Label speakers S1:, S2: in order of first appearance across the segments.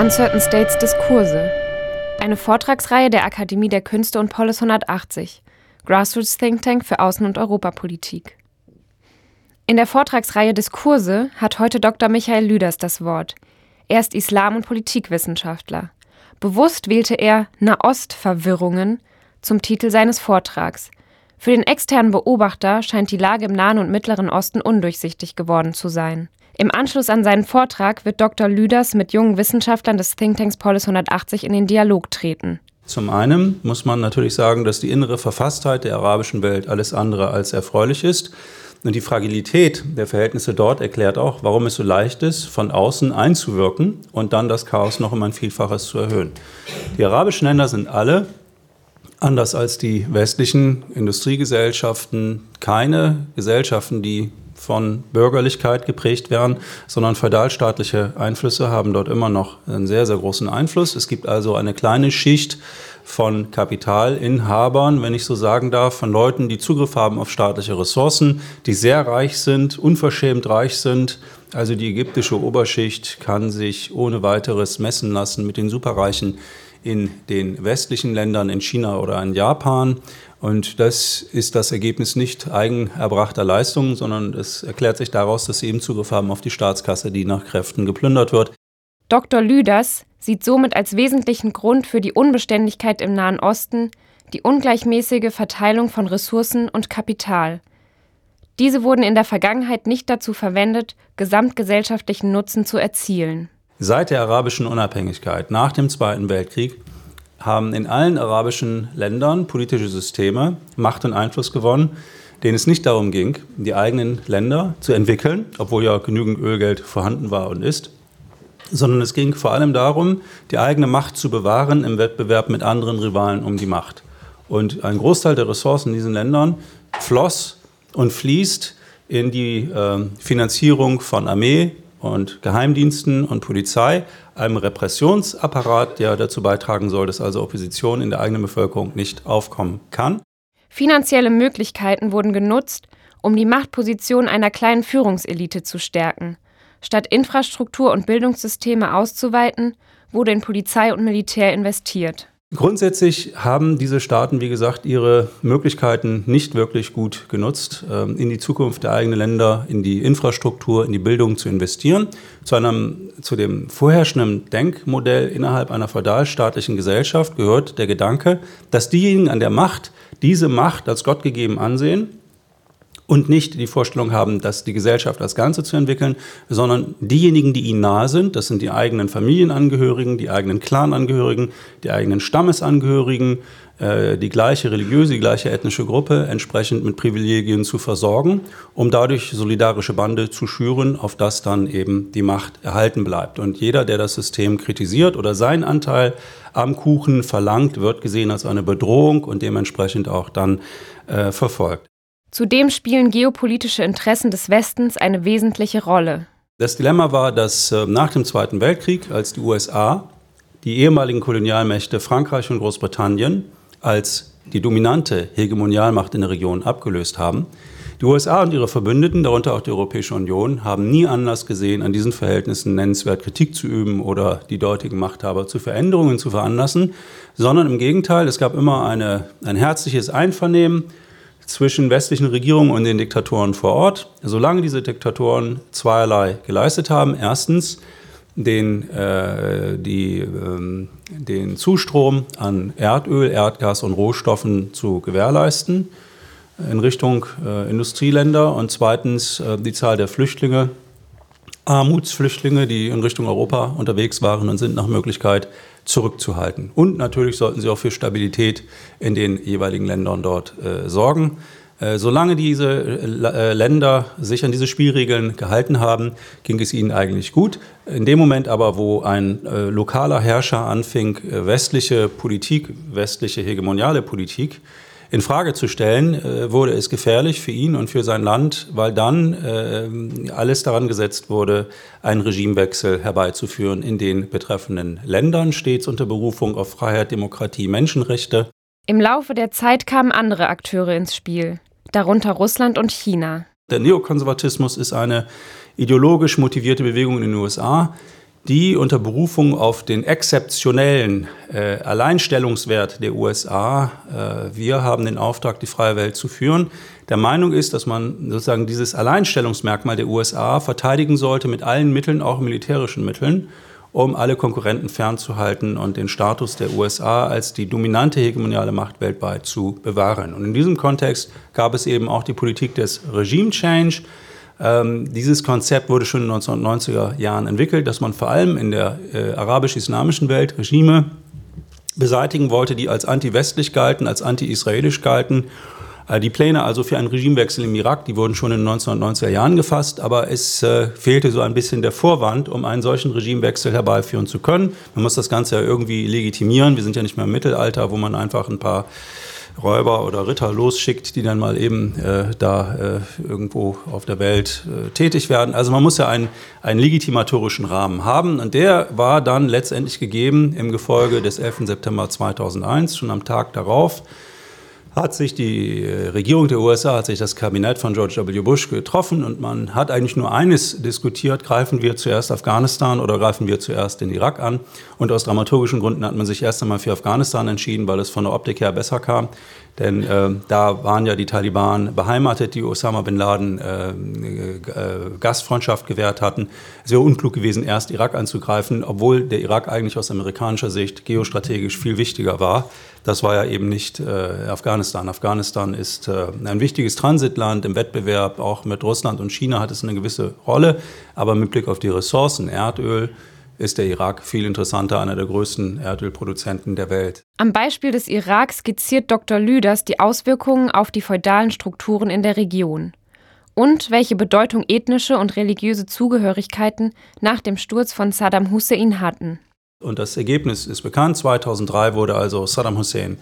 S1: Uncertain States Diskurse. Eine Vortragsreihe der Akademie der Künste und Polis 180, Grassroots Think Tank für Außen- und Europapolitik. In der Vortragsreihe Diskurse hat heute Dr. Michael Lüders das Wort. Er ist Islam- und Politikwissenschaftler. Bewusst wählte er Nahostverwirrungen zum Titel seines Vortrags. Für den externen Beobachter scheint die Lage im Nahen und Mittleren Osten undurchsichtig geworden zu sein. Im Anschluss an seinen Vortrag wird Dr. Lüders mit jungen Wissenschaftlern des Thinktanks Polis 180 in den Dialog treten.
S2: Zum einen muss man natürlich sagen, dass die innere Verfasstheit der arabischen Welt alles andere als erfreulich ist. Und die Fragilität der Verhältnisse dort erklärt auch, warum es so leicht ist, von außen einzuwirken und dann das Chaos noch um ein Vielfaches zu erhöhen. Die arabischen Länder sind alle, anders als die westlichen Industriegesellschaften, keine Gesellschaften, die von Bürgerlichkeit geprägt werden, sondern feudalstaatliche Einflüsse haben dort immer noch einen sehr, sehr großen Einfluss. Es gibt also eine kleine Schicht von Kapitalinhabern, wenn ich so sagen darf, von Leuten, die Zugriff haben auf staatliche Ressourcen, die sehr reich sind, unverschämt reich sind. Also die ägyptische Oberschicht kann sich ohne weiteres messen lassen mit den Superreichen in den westlichen Ländern, in China oder in Japan. Und das ist das Ergebnis nicht eigenerbrachter Leistungen, sondern es erklärt sich daraus, dass sie eben Zugriff haben auf die Staatskasse, die nach Kräften geplündert wird.
S1: Dr. Lüders sieht somit als wesentlichen Grund für die Unbeständigkeit im Nahen Osten die ungleichmäßige Verteilung von Ressourcen und Kapital. Diese wurden in der Vergangenheit nicht dazu verwendet, gesamtgesellschaftlichen Nutzen zu erzielen.
S2: Seit der arabischen Unabhängigkeit nach dem Zweiten Weltkrieg haben in allen arabischen Ländern politische Systeme Macht und Einfluss gewonnen, denen es nicht darum ging, die eigenen Länder zu entwickeln, obwohl ja genügend Ölgeld vorhanden war und ist, sondern es ging vor allem darum, die eigene Macht zu bewahren im Wettbewerb mit anderen Rivalen um die Macht. Und ein Großteil der Ressourcen in diesen Ländern floss und fließt in die äh, Finanzierung von Armee und Geheimdiensten und Polizei, einem Repressionsapparat, der dazu beitragen soll, dass also Opposition in der eigenen Bevölkerung nicht aufkommen kann.
S1: Finanzielle Möglichkeiten wurden genutzt, um die Machtposition einer kleinen Führungselite zu stärken. Statt Infrastruktur und Bildungssysteme auszuweiten, wurde in Polizei und Militär investiert.
S2: Grundsätzlich haben diese Staaten, wie gesagt, ihre Möglichkeiten nicht wirklich gut genutzt, ähm, in die Zukunft der eigenen Länder, in die Infrastruktur, in die Bildung zu investieren. Zu, einem, zu dem vorherrschenden Denkmodell innerhalb einer feudalstaatlichen Gesellschaft gehört der Gedanke, dass diejenigen an der Macht diese Macht als Gott gegeben ansehen und nicht die Vorstellung haben, dass die Gesellschaft als Ganze zu entwickeln, sondern diejenigen, die ihnen nahe sind, das sind die eigenen Familienangehörigen, die eigenen Clanangehörigen, die eigenen Stammesangehörigen, äh, die gleiche religiöse, die gleiche ethnische Gruppe entsprechend mit Privilegien zu versorgen, um dadurch solidarische Bande zu schüren, auf das dann eben die Macht erhalten bleibt. Und jeder, der das System kritisiert oder seinen Anteil am Kuchen verlangt, wird gesehen als eine Bedrohung und dementsprechend auch dann äh, verfolgt.
S1: Zudem spielen geopolitische Interessen des Westens eine wesentliche Rolle.
S2: Das Dilemma war, dass äh, nach dem Zweiten Weltkrieg, als die USA die ehemaligen Kolonialmächte Frankreich und Großbritannien als die dominante Hegemonialmacht in der Region abgelöst haben, die USA und ihre Verbündeten, darunter auch die Europäische Union, haben nie Anlass gesehen, an diesen Verhältnissen nennenswert Kritik zu üben oder die dortigen Machthaber zu Veränderungen zu veranlassen, sondern im Gegenteil, es gab immer eine, ein herzliches Einvernehmen zwischen westlichen Regierungen und den Diktatoren vor Ort, solange diese Diktatoren zweierlei geleistet haben. Erstens den, äh, die, äh, den Zustrom an Erdöl, Erdgas und Rohstoffen zu gewährleisten in Richtung äh, Industrieländer und zweitens äh, die Zahl der Flüchtlinge, Armutsflüchtlinge, die in Richtung Europa unterwegs waren und sind nach Möglichkeit zurückzuhalten. Und natürlich sollten sie auch für Stabilität in den jeweiligen Ländern dort äh, sorgen. Äh, solange diese äh, Länder sich an diese Spielregeln gehalten haben, ging es ihnen eigentlich gut. In dem Moment aber, wo ein äh, lokaler Herrscher anfing, äh, westliche Politik, westliche hegemoniale Politik in Frage zu stellen, äh, wurde es gefährlich für ihn und für sein Land, weil dann äh, alles daran gesetzt wurde, einen Regimewechsel herbeizuführen in den betreffenden Ländern, stets unter Berufung auf Freiheit, Demokratie, Menschenrechte.
S1: Im Laufe der Zeit kamen andere Akteure ins Spiel, darunter Russland und China.
S2: Der Neokonservatismus ist eine ideologisch motivierte Bewegung in den USA, die unter Berufung auf den exzeptionellen äh, Alleinstellungswert der USA, äh, wir haben den Auftrag, die freie Welt zu führen, der Meinung ist, dass man sozusagen dieses Alleinstellungsmerkmal der USA verteidigen sollte mit allen Mitteln, auch militärischen Mitteln, um alle Konkurrenten fernzuhalten und den Status der USA als die dominante hegemoniale Macht weltweit zu bewahren. Und in diesem Kontext gab es eben auch die Politik des Regime Change, ähm, dieses Konzept wurde schon in den 1990er Jahren entwickelt, dass man vor allem in der äh, arabisch-islamischen Welt Regime beseitigen wollte, die als anti-westlich galten, als anti-israelisch galten. Äh, die Pläne also für einen Regimewechsel im Irak, die wurden schon in den 1990er Jahren gefasst, aber es äh, fehlte so ein bisschen der Vorwand, um einen solchen Regimewechsel herbeiführen zu können. Man muss das Ganze ja irgendwie legitimieren. Wir sind ja nicht mehr im Mittelalter, wo man einfach ein paar Räuber oder Ritter losschickt, die dann mal eben äh, da äh, irgendwo auf der Welt äh, tätig werden. Also man muss ja einen, einen legitimatorischen Rahmen haben und der war dann letztendlich gegeben im Gefolge des 11. September 2001, schon am Tag darauf hat sich die äh, Regierung der USA, hat sich das Kabinett von George W. Bush getroffen und man hat eigentlich nur eines diskutiert, greifen wir zuerst Afghanistan oder greifen wir zuerst den Irak an. Und aus dramaturgischen Gründen hat man sich erst einmal für Afghanistan entschieden, weil es von der Optik her besser kam. Denn äh, da waren ja die Taliban beheimatet, die Osama bin Laden äh, äh, Gastfreundschaft gewährt hatten. Es wäre unklug gewesen, erst Irak anzugreifen, obwohl der Irak eigentlich aus amerikanischer Sicht geostrategisch viel wichtiger war. Das war ja eben nicht äh, Afghanistan. Afghanistan ist äh, ein wichtiges Transitland im Wettbewerb, auch mit Russland und China hat es eine gewisse Rolle. Aber mit Blick auf die Ressourcen, Erdöl, ist der Irak viel interessanter, einer der größten Erdölproduzenten der Welt.
S1: Am Beispiel des Iraks skizziert Dr. Lüders die Auswirkungen auf die feudalen Strukturen in der Region und welche Bedeutung ethnische und religiöse Zugehörigkeiten nach dem Sturz von Saddam Hussein hatten.
S2: Und das Ergebnis ist bekannt. 2003 wurde also Saddam Hussein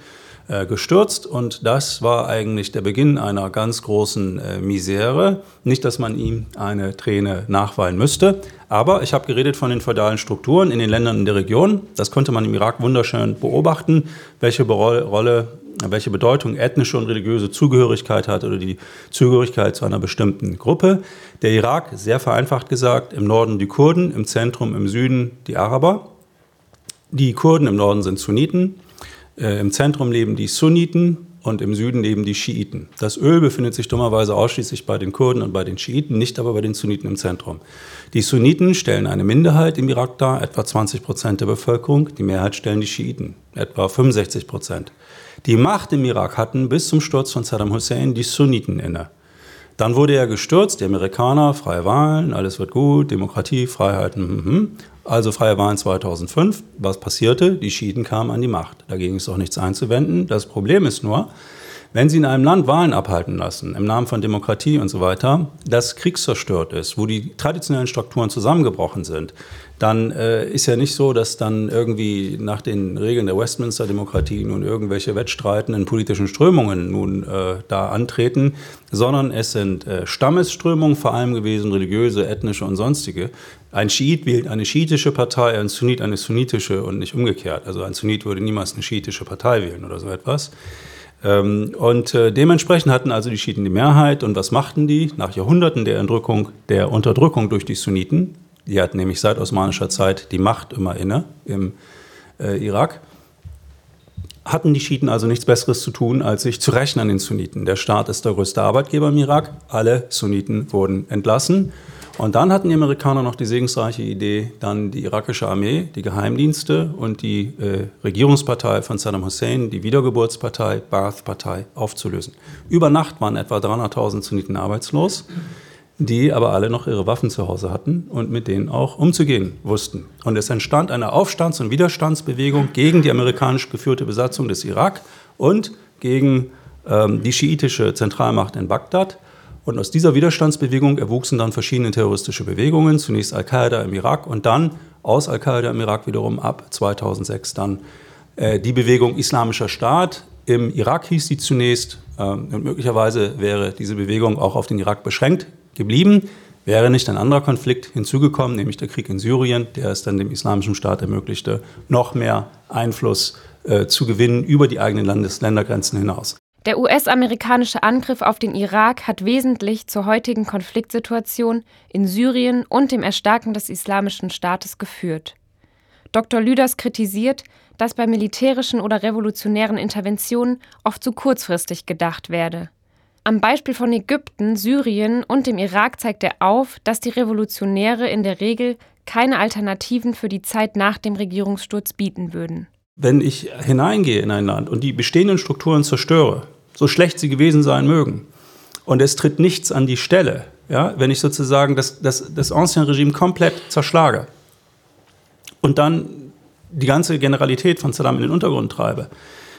S2: äh, gestürzt und das war eigentlich der Beginn einer ganz großen äh, Misere. Nicht, dass man ihm eine Träne nachweinen müsste, aber ich habe geredet von den feudalen Strukturen in den Ländern in der Region. Das konnte man im Irak wunderschön beobachten, welche Rolle welche Bedeutung ethnische und religiöse Zugehörigkeit hat oder die Zugehörigkeit zu einer bestimmten Gruppe. Der Irak, sehr vereinfacht gesagt, im Norden die Kurden, im Zentrum, im Süden die Araber. Die Kurden im Norden sind Sunniten, äh, im Zentrum leben die Sunniten und im Süden leben die Schiiten. Das Öl befindet sich dummerweise ausschließlich bei den Kurden und bei den Schiiten, nicht aber bei den Sunniten im Zentrum. Die Sunniten stellen eine Minderheit im Irak dar, etwa 20 Prozent der Bevölkerung. Die Mehrheit stellen die Schiiten, etwa 65 Prozent. Die Macht im Irak hatten bis zum Sturz von Saddam Hussein die Sunniten inne. Dann wurde er gestürzt, die Amerikaner, freie Wahlen, alles wird gut, Demokratie, Freiheiten, mhm. Also freie Wahlen 2005. Was passierte? Die Schiiten kamen an die Macht. Dagegen ist auch nichts einzuwenden. Das Problem ist nur, wenn Sie in einem Land Wahlen abhalten lassen, im Namen von Demokratie und so weiter, das kriegszerstört ist, wo die traditionellen Strukturen zusammengebrochen sind, dann äh, ist ja nicht so, dass dann irgendwie nach den Regeln der Westminster-Demokratie nun irgendwelche wettstreitenden politischen Strömungen nun äh, da antreten, sondern es sind äh, Stammesströmungen vor allem gewesen, religiöse, ethnische und sonstige. Ein Schiit wählt eine schiitische Partei, ein Sunnit eine sunnitische und nicht umgekehrt. Also ein Sunnit würde niemals eine schiitische Partei wählen oder so etwas. Ähm, und äh, dementsprechend hatten also die Schiiten die Mehrheit. Und was machten die? Nach Jahrhunderten der, der Unterdrückung durch die Sunniten, die hatten nämlich seit osmanischer Zeit die Macht immer inne im äh, Irak. Hatten die Schiiten also nichts Besseres zu tun, als sich zu rächen an den Sunniten. Der Staat ist der größte Arbeitgeber im Irak. Alle Sunniten wurden entlassen. Und dann hatten die Amerikaner noch die segensreiche Idee, dann die irakische Armee, die Geheimdienste und die äh, Regierungspartei von Saddam Hussein, die Wiedergeburtspartei, Baath-Partei, aufzulösen. Über Nacht waren etwa 300.000 Sunniten arbeitslos die aber alle noch ihre Waffen zu Hause hatten und mit denen auch umzugehen wussten. Und es entstand eine Aufstands- und Widerstandsbewegung gegen die amerikanisch geführte Besatzung des Irak und gegen ähm, die schiitische Zentralmacht in Bagdad. Und aus dieser Widerstandsbewegung erwuchsen dann verschiedene terroristische Bewegungen, zunächst Al-Qaida im Irak und dann aus Al-Qaida im Irak wiederum ab 2006 dann äh, die Bewegung Islamischer Staat. Im Irak hieß sie zunächst, äh, und möglicherweise wäre diese Bewegung auch auf den Irak beschränkt geblieben, wäre nicht ein anderer Konflikt hinzugekommen, nämlich der Krieg in Syrien, der es dann dem Islamischen Staat ermöglichte, noch mehr Einfluss äh, zu gewinnen über die eigenen Landes Ländergrenzen hinaus.
S1: Der US-amerikanische Angriff auf den Irak hat wesentlich zur heutigen Konfliktsituation in Syrien und dem Erstarken des Islamischen Staates geführt. Dr. Lüders kritisiert, dass bei militärischen oder revolutionären Interventionen oft zu kurzfristig gedacht werde. Am Beispiel von Ägypten, Syrien und dem Irak zeigt er auf, dass die Revolutionäre in der Regel keine Alternativen für die Zeit nach dem Regierungssturz bieten würden.
S2: Wenn ich hineingehe in ein Land und die bestehenden Strukturen zerstöre, so schlecht sie gewesen sein mögen, und es tritt nichts an die Stelle, ja, wenn ich sozusagen das, das, das Ancien-Regime komplett zerschlage und dann die ganze Generalität von Saddam in den Untergrund treibe,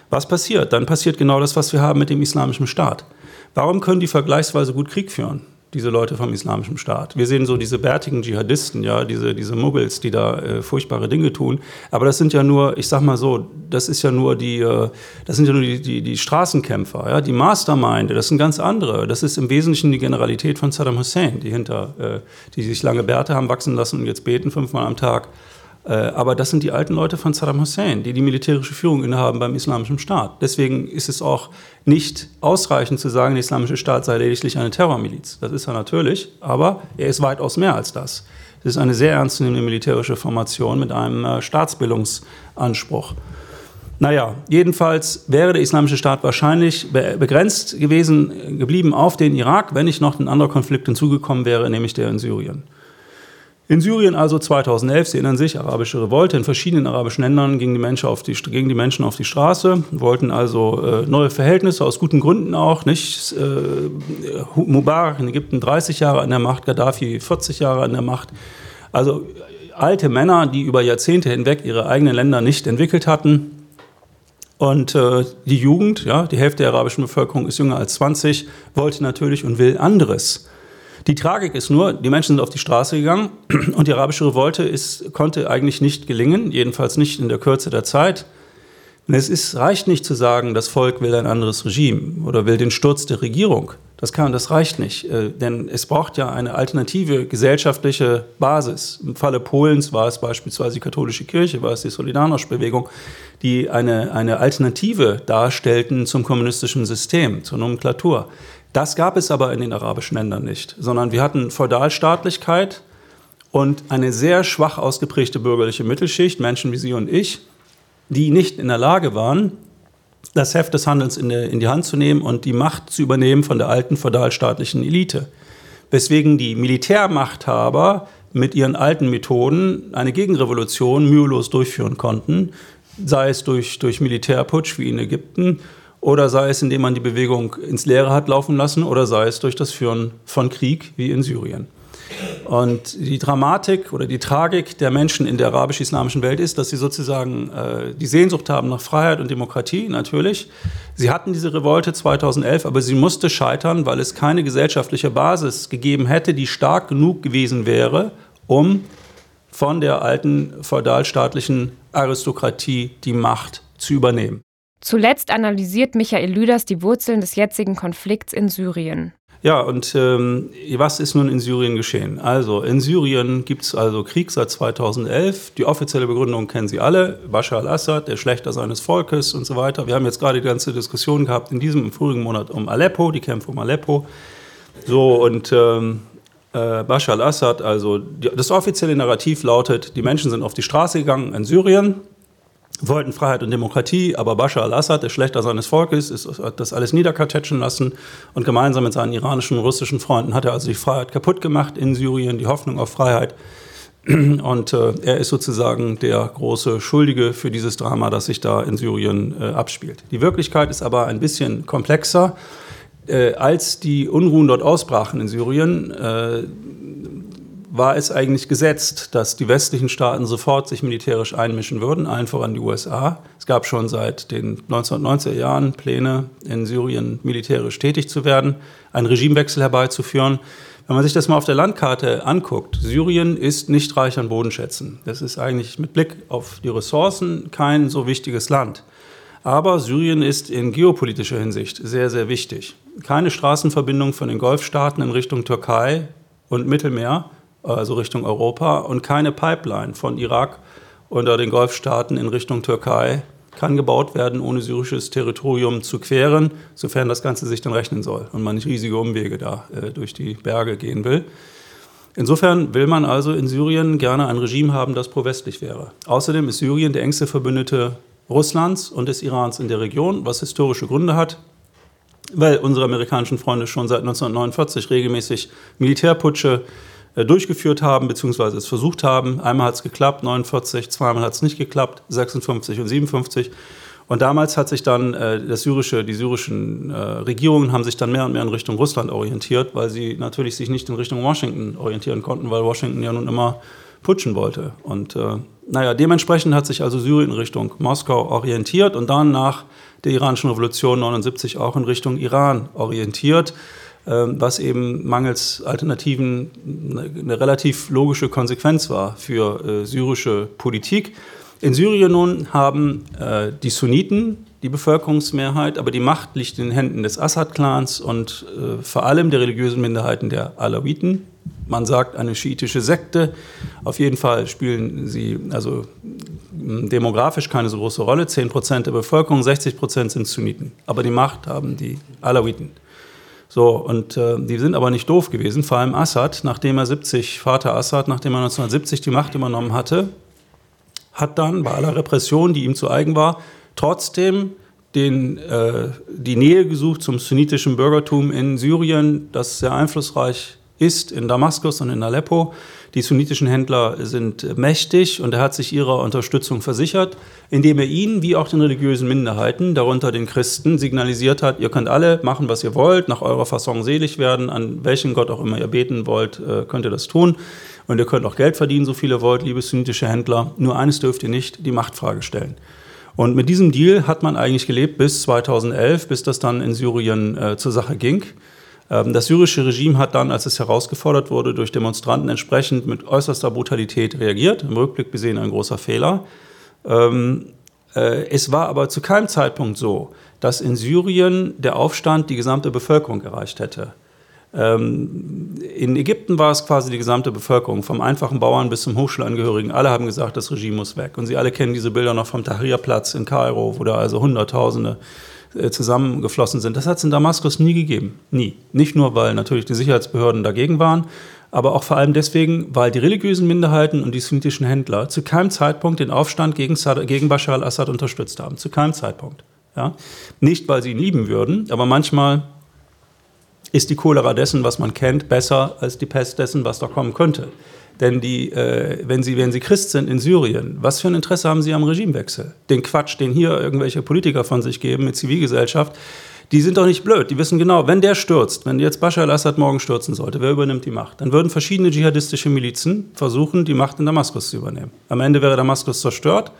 S2: was passiert? Dann passiert genau das, was wir haben mit dem Islamischen Staat. Warum können die vergleichsweise gut Krieg führen? Diese Leute vom Islamischen Staat. Wir sehen so diese bärtigen Dschihadisten, ja, diese, diese Muggels, die da äh, furchtbare Dinge tun. Aber das sind ja nur, ich sag mal so, das ist ja nur die, äh, das sind ja nur die, die, die Straßenkämpfer, ja, die Mastermind, das sind ganz andere. Das ist im Wesentlichen die Generalität von Saddam Hussein, die hinter, äh, die sich lange Bärte haben wachsen lassen und jetzt beten fünfmal am Tag aber das sind die alten Leute von Saddam Hussein, die die militärische Führung innehaben beim Islamischen Staat. Deswegen ist es auch nicht ausreichend zu sagen, der Islamische Staat sei lediglich eine Terrormiliz. Das ist er natürlich, aber er ist weitaus mehr als das. Es ist eine sehr ernstzunehmende militärische Formation mit einem äh, Staatsbildungsanspruch. Naja, jedenfalls wäre der Islamische Staat wahrscheinlich begrenzt gewesen, geblieben auf den Irak, wenn nicht noch ein anderer Konflikt hinzugekommen wäre, nämlich der in Syrien. In Syrien also 2011, Sie erinnern sich, arabische Revolte. In verschiedenen arabischen Ländern gingen die Menschen auf die, gingen die, Menschen auf die Straße, wollten also äh, neue Verhältnisse, aus guten Gründen auch. Nicht? Äh, Mubarak in Ägypten 30 Jahre an der Macht, Gaddafi 40 Jahre an der Macht. Also alte Männer, die über Jahrzehnte hinweg ihre eigenen Länder nicht entwickelt hatten. Und äh, die Jugend, ja, die Hälfte der arabischen Bevölkerung ist jünger als 20, wollte natürlich und will anderes. Die Tragik ist nur, die Menschen sind auf die Straße gegangen und die arabische Revolte ist, konnte eigentlich nicht gelingen, jedenfalls nicht in der Kürze der Zeit. Es ist, reicht nicht zu sagen, das Volk will ein anderes Regime oder will den Sturz der Regierung. Das, kann, das reicht nicht, äh, denn es braucht ja eine alternative gesellschaftliche Basis. Im Falle Polens war es beispielsweise die katholische Kirche, war es die Solidarność-Bewegung, die eine, eine Alternative darstellten zum kommunistischen System, zur Nomenklatur. Das gab es aber in den arabischen Ländern nicht, sondern wir hatten Feudalstaatlichkeit und eine sehr schwach ausgeprägte bürgerliche Mittelschicht, Menschen wie Sie und ich, die nicht in der Lage waren, das Heft des Handelns in, die, in die Hand zu nehmen und die Macht zu übernehmen von der alten feudalstaatlichen Elite. Weswegen die Militärmachthaber mit ihren alten Methoden eine Gegenrevolution mühelos durchführen konnten, sei es durch, durch Militärputsch wie in Ägypten oder sei es, indem man die Bewegung ins Leere hat laufen lassen, oder sei es durch das Führen von Krieg wie in Syrien. Und die Dramatik oder die Tragik der Menschen in der arabisch-islamischen Welt ist, dass sie sozusagen äh, die Sehnsucht haben nach Freiheit und Demokratie, natürlich. Sie hatten diese Revolte 2011, aber sie musste scheitern, weil es keine gesellschaftliche Basis gegeben hätte, die stark genug gewesen wäre, um von der alten feudalstaatlichen Aristokratie die Macht zu übernehmen.
S1: Zuletzt analysiert Michael Lüders die Wurzeln des jetzigen Konflikts in Syrien.
S2: Ja, und ähm, was ist nun in Syrien geschehen? Also, in Syrien gibt es also Krieg seit 2011. Die offizielle Begründung kennen Sie alle. Bashar al-Assad, der Schlechter seines Volkes und so weiter. Wir haben jetzt gerade die ganze Diskussion gehabt in diesem im vorigen Monat um Aleppo, die Kämpfe um Aleppo. So, und ähm, äh, Bashar al-Assad, also die, das offizielle Narrativ lautet, die Menschen sind auf die Straße gegangen in Syrien wollten Freiheit und Demokratie, aber Bashar al-Assad, der Schlechter seines Volkes, ist, hat das alles niederkartätschen lassen und gemeinsam mit seinen iranischen und russischen Freunden hat er also die Freiheit kaputt gemacht in Syrien, die Hoffnung auf Freiheit. Und äh, er ist sozusagen der große Schuldige für dieses Drama, das sich da in Syrien äh, abspielt. Die Wirklichkeit ist aber ein bisschen komplexer. Äh, als die Unruhen dort ausbrachen in Syrien, äh, war es eigentlich gesetzt, dass die westlichen Staaten sofort sich militärisch einmischen würden, allen voran die USA. Es gab schon seit den 1990er Jahren Pläne, in Syrien militärisch tätig zu werden, einen Regimewechsel herbeizuführen. Wenn man sich das mal auf der Landkarte anguckt, Syrien ist nicht reich an Bodenschätzen. Das ist eigentlich mit Blick auf die Ressourcen kein so wichtiges Land. Aber Syrien ist in geopolitischer Hinsicht sehr, sehr wichtig. Keine Straßenverbindung von den Golfstaaten in Richtung Türkei und Mittelmeer also Richtung Europa, und keine Pipeline von Irak oder den Golfstaaten in Richtung Türkei, kann gebaut werden, ohne syrisches Territorium zu queren, sofern das Ganze sich dann rechnen soll und man nicht riesige Umwege da äh, durch die Berge gehen will. Insofern will man also in Syrien gerne ein Regime haben, das pro-westlich wäre. Außerdem ist Syrien der engste Verbündete Russlands und des Irans in der Region, was historische Gründe hat, weil unsere amerikanischen Freunde schon seit 1949 regelmäßig Militärputsche durchgeführt haben, beziehungsweise es versucht haben. Einmal hat es geklappt, 49, zweimal hat es nicht geklappt, 56 und 57. Und damals hat sich dann äh, das syrische, die syrischen äh, Regierungen haben sich dann mehr und mehr in Richtung Russland orientiert, weil sie natürlich sich nicht in Richtung Washington orientieren konnten, weil Washington ja nun immer putschen wollte. Und äh, naja, dementsprechend hat sich also Syrien in Richtung Moskau orientiert und dann nach der iranischen Revolution 79 auch in Richtung Iran orientiert, was eben mangels Alternativen eine relativ logische Konsequenz war für äh, syrische Politik. In Syrien nun haben äh, die Sunniten die Bevölkerungsmehrheit, aber die Macht liegt in den Händen des Assad-Clans und äh, vor allem der religiösen Minderheiten der Alawiten. Man sagt eine schiitische Sekte. Auf jeden Fall spielen sie also demografisch keine so große Rolle. 10 Prozent der Bevölkerung, 60 Prozent sind Sunniten. Aber die Macht haben die Alawiten. So, und äh, die sind aber nicht doof gewesen. Vor allem Assad, nachdem er 70, Vater Assad, nachdem er 1970 die Macht übernommen hatte, hat dann bei aller Repression, die ihm zu eigen war, trotzdem den, äh, die Nähe gesucht zum sunnitischen Bürgertum in Syrien, das sehr einflussreich ist in Damaskus und in Aleppo. Die sunnitischen Händler sind mächtig und er hat sich ihrer Unterstützung versichert, indem er ihnen wie auch den religiösen Minderheiten, darunter den Christen, signalisiert hat, ihr könnt alle machen, was ihr wollt, nach eurer Fassung selig werden, an welchen Gott auch immer ihr beten wollt, äh, könnt ihr das tun. Und ihr könnt auch Geld verdienen, so viel ihr wollt, liebe sunnitische Händler. Nur eines dürft ihr nicht, die Machtfrage stellen. Und mit diesem Deal hat man eigentlich gelebt bis 2011, bis das dann in Syrien äh, zur Sache ging. Ähm, das syrische Regime hat dann, als es herausgefordert wurde, durch Demonstranten entsprechend mit äußerster Brutalität reagiert. Im Rückblick gesehen ein großer Fehler. Ähm, äh, es war aber zu keinem Zeitpunkt so, dass in Syrien der Aufstand die gesamte Bevölkerung erreicht hätte. Ähm, in Ägypten war es quasi die gesamte Bevölkerung, vom einfachen Bauern bis zum Hochschulangehörigen. Alle haben gesagt, das Regime muss weg. Und Sie alle kennen diese Bilder noch vom Tahrirplatz in Kairo, wo da also Hunderttausende äh, zusammengeflossen sind. Das hat es in Damaskus nie gegeben. Nie. Nicht nur, weil natürlich die Sicherheitsbehörden dagegen waren, aber auch vor allem deswegen, weil die religiösen Minderheiten und die sunnitischen Händler zu keinem Zeitpunkt den Aufstand gegen, gegen Bashar al-Assad unterstützt haben. Zu keinem Zeitpunkt. Ja? Nicht, weil sie ihn lieben würden, aber manchmal ist die Cholera dessen, was man kennt, besser als die Pest dessen, was da kommen könnte. Denn die, äh, wenn, Sie, wenn Sie Christ sind in Syrien, was für ein Interesse haben Sie am Regimewechsel? Den Quatsch, den hier irgendwelche Politiker von sich geben mit Zivilgesellschaft, die sind doch nicht blöd. Die wissen genau, wenn der stürzt, wenn jetzt Bashar al-Assad morgen stürzen sollte, wer übernimmt die Macht? Dann würden verschiedene dschihadistische Milizen versuchen, die Macht in Damaskus zu übernehmen. Am Ende wäre Damaskus zerstört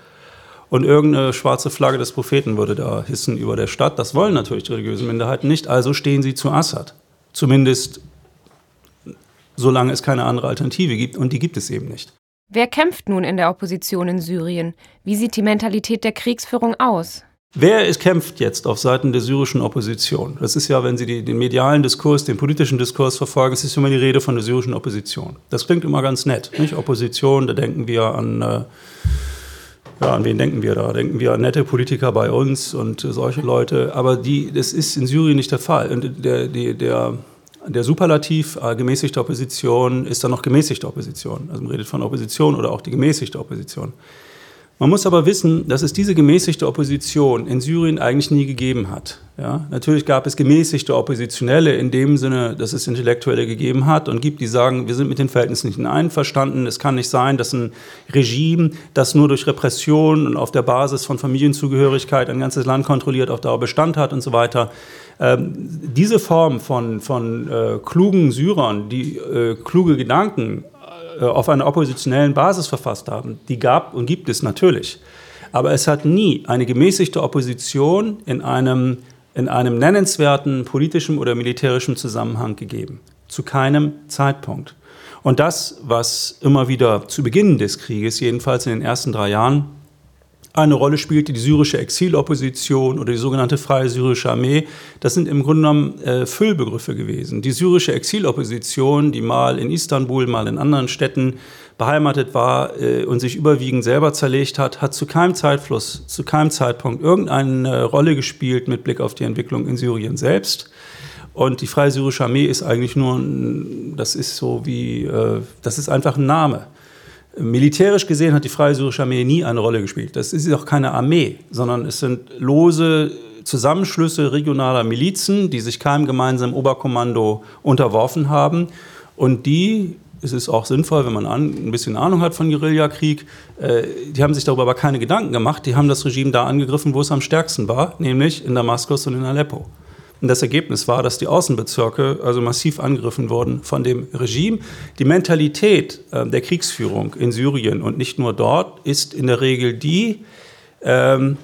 S2: und irgendeine schwarze Flagge des Propheten würde da hissen über der Stadt. Das wollen natürlich die religiösen Minderheiten nicht, also stehen sie zu Assad. Zumindest solange es keine andere Alternative gibt und die gibt es eben nicht.
S1: Wer kämpft nun in der Opposition in Syrien? Wie sieht die Mentalität der Kriegsführung aus?
S2: Wer ist, kämpft jetzt auf Seiten der syrischen Opposition? Das ist ja, wenn Sie die, den medialen Diskurs, den politischen Diskurs verfolgen, es ist immer die Rede von der syrischen Opposition. Das klingt immer ganz nett, nicht? Opposition, da denken wir an äh, ja, an wen denken wir da? Denken wir an nette Politiker bei uns und solche Leute. Aber die, das ist in Syrien nicht der Fall. Und der, der, der, der Superlativ äh, gemäßigte Opposition ist dann noch gemäßigte Opposition. Also man redet von Opposition oder auch die gemäßigte Opposition. Man muss aber wissen, dass es diese gemäßigte Opposition in Syrien eigentlich nie gegeben hat. Ja, natürlich gab es gemäßigte Oppositionelle in dem Sinne, dass es Intellektuelle gegeben hat und gibt, die sagen, wir sind mit den Verhältnissen nicht einverstanden. Es kann nicht sein, dass ein Regime, das nur durch Repression und auf der Basis von Familienzugehörigkeit ein ganzes Land kontrolliert, auf Dauer Bestand hat und so weiter. Ähm, diese Form von, von äh, klugen Syrern, die äh, kluge Gedanken auf einer oppositionellen Basis verfasst haben, die gab und gibt es natürlich. Aber es hat nie eine gemäßigte Opposition in einem, in einem nennenswerten politischen oder militärischen Zusammenhang gegeben. Zu keinem Zeitpunkt. Und das, was immer wieder zu Beginn des Krieges, jedenfalls in den ersten drei Jahren, Eine Rolle spielte die syrische Exilopposition oder die sogenannte Freie Syrische Armee. Das sind im Grunde genommen äh, Füllbegriffe gewesen. Die syrische Exilopposition, die mal in Istanbul, mal in anderen Städten beheimatet war äh, und sich überwiegend selber zerlegt hat, hat zu keinem Zeitfluss, zu keinem Zeitpunkt irgendeine Rolle gespielt mit Blick auf die Entwicklung in Syrien selbst. Und die Freie Syrische Armee ist eigentlich nur, das ist so wie, äh, das ist einfach ein Name. Militärisch gesehen hat die Freie Syrische Armee nie eine Rolle gespielt. Das ist auch keine Armee, sondern es sind lose Zusammenschlüsse regionaler Milizen, die sich keinem gemeinsamen Oberkommando unterworfen haben und die es ist auch sinnvoll, wenn man ein bisschen Ahnung hat von Guerillakrieg. Äh, die haben sich darüber aber keine Gedanken gemacht. Die haben das Regime da angegriffen, wo es am stärksten war, nämlich in Damaskus und in Aleppo. Und das Ergebnis war, dass die Außenbezirke also massiv angegriffen wurden von dem Regime. Die Mentalität äh, der Kriegsführung in Syrien und nicht nur dort ist in der Regel die, ähm,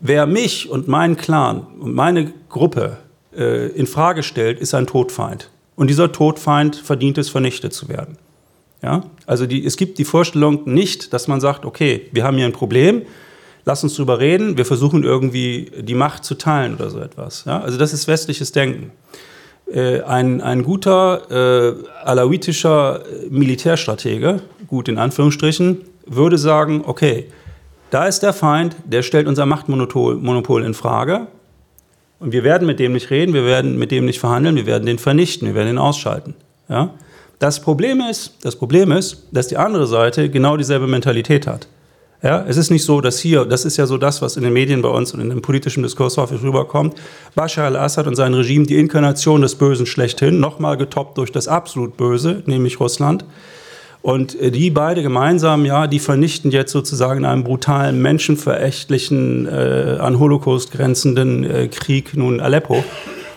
S2: wer mich und meinen Clan und meine Gruppe äh, in Frage stellt, ist ein Todfeind. Und dieser Todfeind verdient es, vernichtet zu werden. Ja? Also die, es gibt die Vorstellung nicht, dass man sagt, okay, wir haben hier ein Problem, lass uns drüber reden, wir versuchen irgendwie die Macht zu teilen oder so etwas. Ja? Also das ist westliches Denken. Äh, ein, ein guter äh, alawitischer Militärstratege, gut in Anführungsstrichen, würde sagen, okay, da ist der Feind, der stellt unser Machtmonopol Monopol in Frage und wir werden mit dem nicht reden, wir werden mit dem nicht verhandeln, wir werden den vernichten, wir werden ihn ausschalten. Ja? Das Problem ist, das Problem ist, dass die andere Seite genau dieselbe Mentalität hat. Ja, es ist nicht so, dass hier, das ist ja so das, was in den Medien bei uns und in dem politischen Diskurs häufig rüberkommt, Bashar al-Assad und sein Regime die Inkarnation des Bösen schlechthin, nochmal getoppt durch das absolut Böse, nämlich Russland. Und äh, die beide gemeinsam, ja, die vernichten jetzt sozusagen in einem brutalen, menschenverächtlichen, äh, an Holocaust grenzenden äh, Krieg nun Aleppo.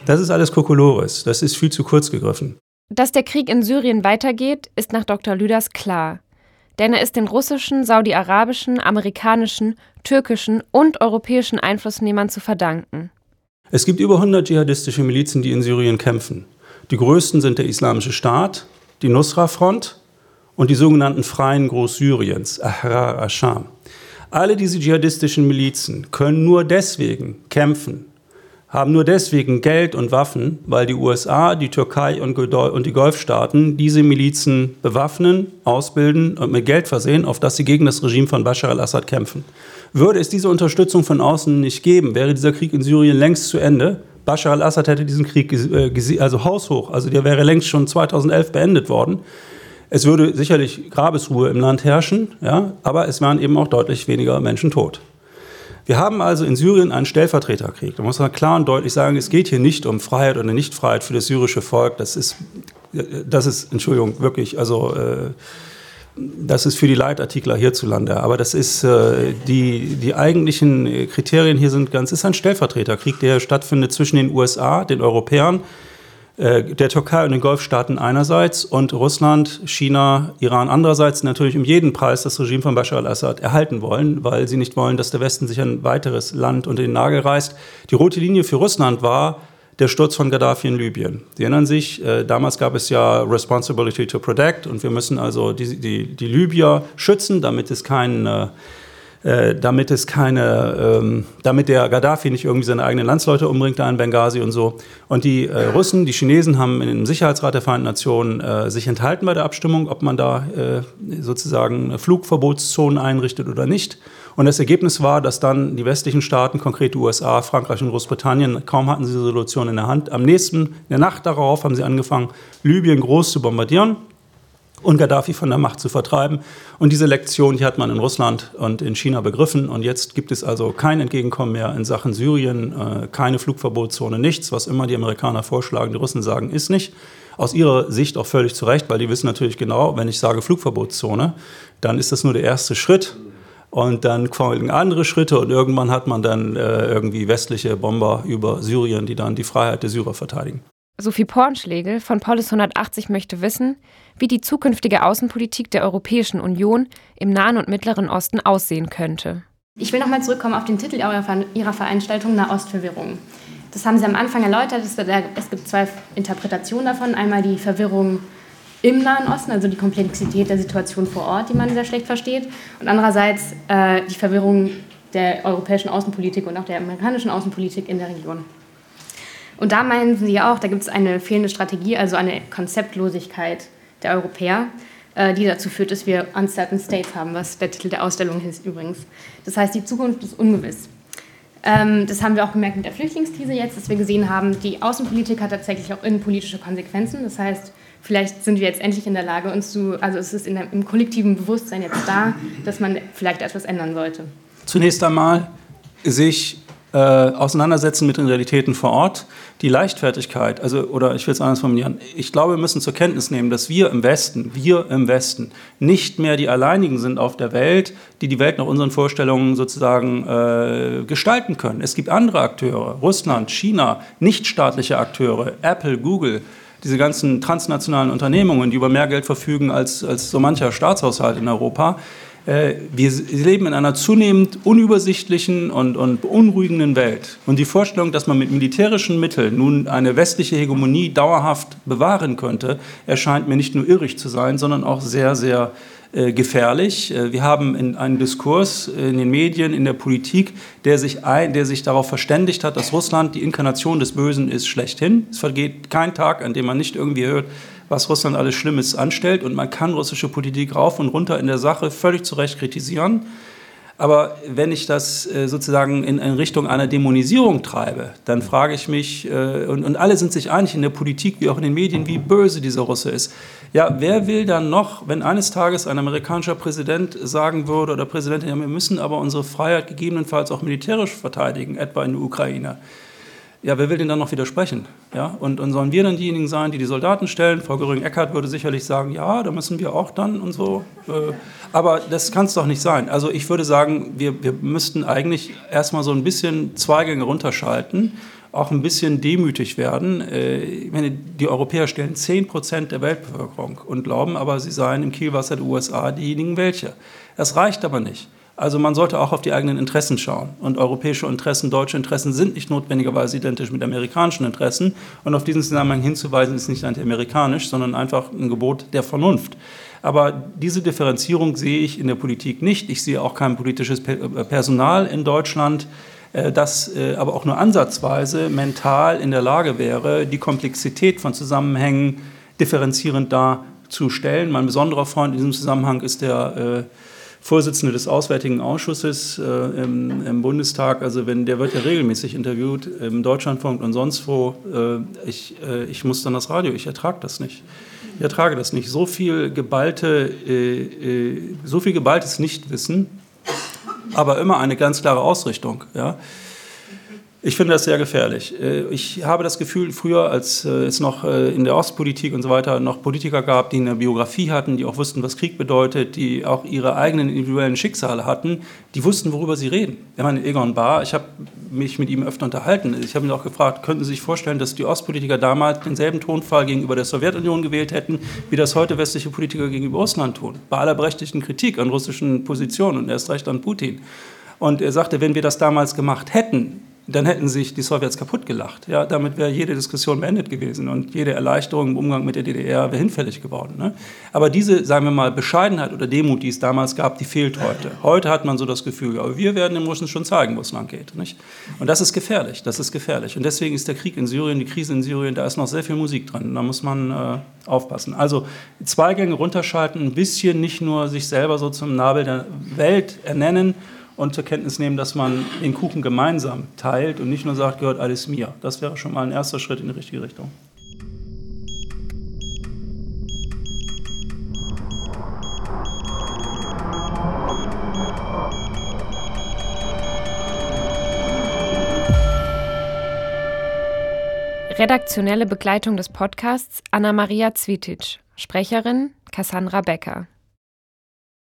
S2: Das ist alles Kokolores. Das ist viel zu kurz gegriffen.
S1: Dass der Krieg in Syrien weitergeht, ist nach Dr. Lüders klar denn er ist den russischen, saudi-arabischen, amerikanischen, türkischen und europäischen Einflussnehmern zu verdanken.
S2: Es gibt über 100 dschihadistische Milizen, die in Syrien kämpfen. Die größten sind der Islamische Staat, die Nusra-Front und die sogenannten Freien Großsyriens, Ahrar Asham. Alle diese dschihadistischen Milizen können nur deswegen kämpfen, haben nur deswegen Geld und Waffen, weil die USA, die Türkei und die Golfstaaten diese Milizen bewaffnen, ausbilden und mit Geld versehen, auf das sie gegen das Regime von Bashar al-Assad kämpfen. Würde es diese Unterstützung von außen nicht geben, wäre dieser Krieg in Syrien längst zu Ende. Bashar al-Assad hätte diesen Krieg äh, also haushoch, also der wäre längst schon 2011 beendet worden. Es würde sicherlich Grabesruhe im Land herrschen, ja, aber es wären eben auch deutlich weniger Menschen tot. Wir haben also in Syrien einen Stellvertreterkrieg. Da muss man klar und deutlich sagen, es geht hier nicht um Freiheit oder Nichtfreiheit für das syrische Volk. Das ist, das ist Entschuldigung, wirklich, also äh, das ist für die Leitartikler hierzulande. Aber das ist, äh, die, die eigentlichen Kriterien hier sind ganz, ist ein Stellvertreterkrieg, der stattfindet zwischen den USA, den Europäern, der Türkei und den Golfstaaten einerseits und Russland, China, Iran andererseits natürlich um jeden Preis das Regime von Bashar al-Assad erhalten wollen, weil sie nicht wollen, dass der Westen sich ein weiteres Land unter den Nagel reißt. Die rote Linie für Russland war der Sturz von Gaddafi in Libyen. Sie erinnern sich, äh, damals gab es ja Responsibility to Protect und wir müssen also die, die, die Libyer schützen, damit es keinen äh, damit es keine, ähm, damit der Gaddafi nicht irgendwie seine eigenen Landsleute umbringt da in Benghazi und so. Und die äh, Russen, die Chinesen haben im Sicherheitsrat der Vereinten Nationen äh, sich enthalten bei der Abstimmung, ob man da äh, sozusagen Flugverbotszonen einrichtet oder nicht. Und das Ergebnis war, dass dann die westlichen Staaten, konkret die USA, Frankreich und Großbritannien, kaum hatten sie diese Resolution in der Hand. Am nächsten, in der Nacht darauf, haben sie angefangen, Libyen groß zu bombardieren und Gaddafi von der Macht zu vertreiben. Und diese Lektion, die hat man in Russland und in China begriffen. Und jetzt gibt es also kein Entgegenkommen mehr in Sachen Syrien, äh, keine Flugverbotszone, nichts, was immer die Amerikaner vorschlagen. Die Russen sagen, ist nicht. Aus ihrer Sicht auch völlig zu Recht, weil die wissen natürlich genau, wenn ich sage Flugverbotszone, dann ist das nur der erste Schritt. Und dann folgen andere Schritte und irgendwann hat man dann äh, irgendwie westliche Bomber über Syrien, die dann die Freiheit der Syrer verteidigen.
S1: Sophie Pornschlegel von Polis 180 möchte wissen, wie die zukünftige Außenpolitik der Europäischen Union im Nahen und Mittleren Osten aussehen könnte.
S3: Ich will nochmal zurückkommen auf den Titel Ihrer Veranstaltung Nahostverwirrung. Das haben Sie am Anfang erläutert. Es gibt zwei Interpretationen davon. Einmal die Verwirrung im Nahen Osten, also die Komplexität der Situation vor Ort, die man sehr schlecht versteht, und andererseits äh, die Verwirrung der europäischen Außenpolitik und auch der amerikanischen Außenpolitik in der Region. Und da meinen Sie ja auch, da gibt es eine fehlende Strategie, also eine Konzeptlosigkeit der Europäer, äh, die dazu führt, dass wir Uncertain States haben, was der Titel der Ausstellung ist übrigens. Das heißt, die Zukunft ist ungewiss. Ähm, das haben wir auch gemerkt mit der Flüchtlingskrise jetzt, dass wir gesehen haben, die Außenpolitik hat tatsächlich auch innenpolitische Konsequenzen. Das heißt, vielleicht sind wir jetzt endlich in der Lage, uns zu, also es ist der, im kollektiven Bewusstsein jetzt da, dass man vielleicht etwas ändern sollte.
S2: Zunächst einmal sich äh, auseinandersetzen mit den Realitäten vor Ort. Die Leichtfertigkeit, also, oder ich will es anders formulieren, ich glaube, wir müssen zur Kenntnis nehmen, dass wir im Westen, wir im Westen, nicht mehr die alleinigen sind auf der Welt, die die Welt nach unseren Vorstellungen sozusagen äh, gestalten können. Es gibt andere Akteure, Russland, China, nichtstaatliche Akteure, Apple, Google, diese ganzen transnationalen Unternehmungen, die über mehr Geld verfügen als, als so mancher Staatshaushalt in Europa. Äh, wir leben in einer zunehmend unübersichtlichen und, und beunruhigenden Welt. Und die Vorstellung, dass man mit militärischen Mitteln nun eine westliche Hegemonie dauerhaft bewahren könnte, erscheint mir nicht nur irrig zu sein, sondern auch sehr, sehr äh, gefährlich. Äh, wir haben in einen Diskurs in den Medien, in der Politik, der sich, ein, der sich darauf verständigt hat, dass Russland die Inkarnation des Bösen ist, schlechthin. Es vergeht kein Tag, an dem man nicht irgendwie hört, was Russland alles Schlimmes anstellt. Und man kann russische Politik rauf und runter in der Sache völlig zu Recht kritisieren. Aber wenn ich das äh, sozusagen in, Richtung einer Dämonisierung treibe, dann frage ich mich, äh, und, und, alle sind sich einig in der Politik wie auch in den Medien, wie böse dieser Russe ist. Ja, wer will dann noch, wenn eines Tages ein amerikanischer Präsident sagen würde oder Präsidentin, ja, wir müssen aber unsere Freiheit gegebenenfalls auch militärisch verteidigen, etwa in der Ukraine ja, wer will denn dann noch widersprechen? Ja, und, und sollen wir dann diejenigen sein, die die Soldaten stellen? Frau Göring-Eckardt würde sicherlich sagen, ja, da müssen wir auch dann und so. Äh, aber das kann es doch nicht sein. Also ich würde sagen, wir, wir müssten eigentlich erstmal so ein bisschen Zweigänge runterschalten, auch ein bisschen demütig werden. Äh, ich meine, die Europäer stellen 10 Prozent der Weltbevölkerung und glauben aber, sie seien im Kielwasser der USA diejenigen welche. Das reicht aber nicht. Also man sollte auch auf die eigenen Interessen schauen. Und europäische Interessen, deutsche Interessen sind nicht notwendigerweise identisch mit amerikanischen Interessen. Und auf diesen Zusammenhang hinzuweisen ist nicht anti-amerikanisch, sondern einfach ein Gebot der Vernunft. Aber diese Differenzierung sehe ich in der Politik nicht. Ich sehe auch kein politisches äh, Personal in Deutschland, äh, das äh, aber auch nur ansatzweise mental in der Lage wäre, die Komplexität von Zusammenhängen differenzierend darzustellen. Mein besonderer Freund in diesem Zusammenhang ist der Vorsitzende des Auswärtigen Ausschusses äh, im, im, Bundestag. Also wenn der wird ja regelmäßig interviewt im Deutschlandfunk und sonst wo. Äh, ich, äh, ich muss dann das Radio. Ich ertrage das nicht. Ich ertrage das nicht. So viel geballte, äh, äh, so viel geballtes Nichtwissen, aber immer eine ganz klare Ausrichtung. Ja. Ich finde das sehr gefährlich. Äh, ich habe das Gefühl, früher, als äh, es noch äh, in der Ostpolitik und so weiter noch Politiker gab, die eine Biografie hatten, die auch wussten, was Krieg bedeutet, die auch ihre eigenen individuellen Schicksale hatten, die wussten, worüber sie reden. Ich meine, Egon Bahr, ich habe mich mit ihm öfter unterhalten. Ich habe ihn auch gefragt, könnten Sie sich vorstellen, dass die Ostpolitiker damals denselben Tonfall gegenüber der Sowjetunion gewählt hätten, wie das heute westliche Politiker gegenüber Russland tun? Bei aller berechtigten Kritik an russischen Positionen und erst recht an Putin. Und er sagte, wenn wir das damals gemacht hätten, dann hätten sich die Sowjets kaputt gelacht. Ja, damit wäre jede Diskussion beendet gewesen und jede Erleichterung im Umgang mit der DDR wäre hinfällig geworden. Ne? Aber diese, sagen wir mal, Bescheidenheit oder Demut, die es damals gab, die fehlt heute. Heute hat man so das Gefühl, ja, wir werden dem Russen schon zeigen, wo es lang geht. Nicht? Und das ist gefährlich, das ist gefährlich. Und deswegen ist der Krieg in Syrien, die Krise in Syrien, da ist noch sehr viel Musik drin. Da muss man äh, aufpassen. Also zwei Gänge runterschalten, ein bisschen nicht nur sich selber so zum Nabel der Welt ernennen, und zur Kenntnis nehmen, dass man den Kuchen gemeinsam teilt und nicht nur sagt, gehört alles mir. Das wäre schon mal ein erster Schritt in die richtige Richtung.
S1: Redaktionelle Begleitung des Podcasts Anna-Maria Zwitic. Sprecherin Cassandra Becker.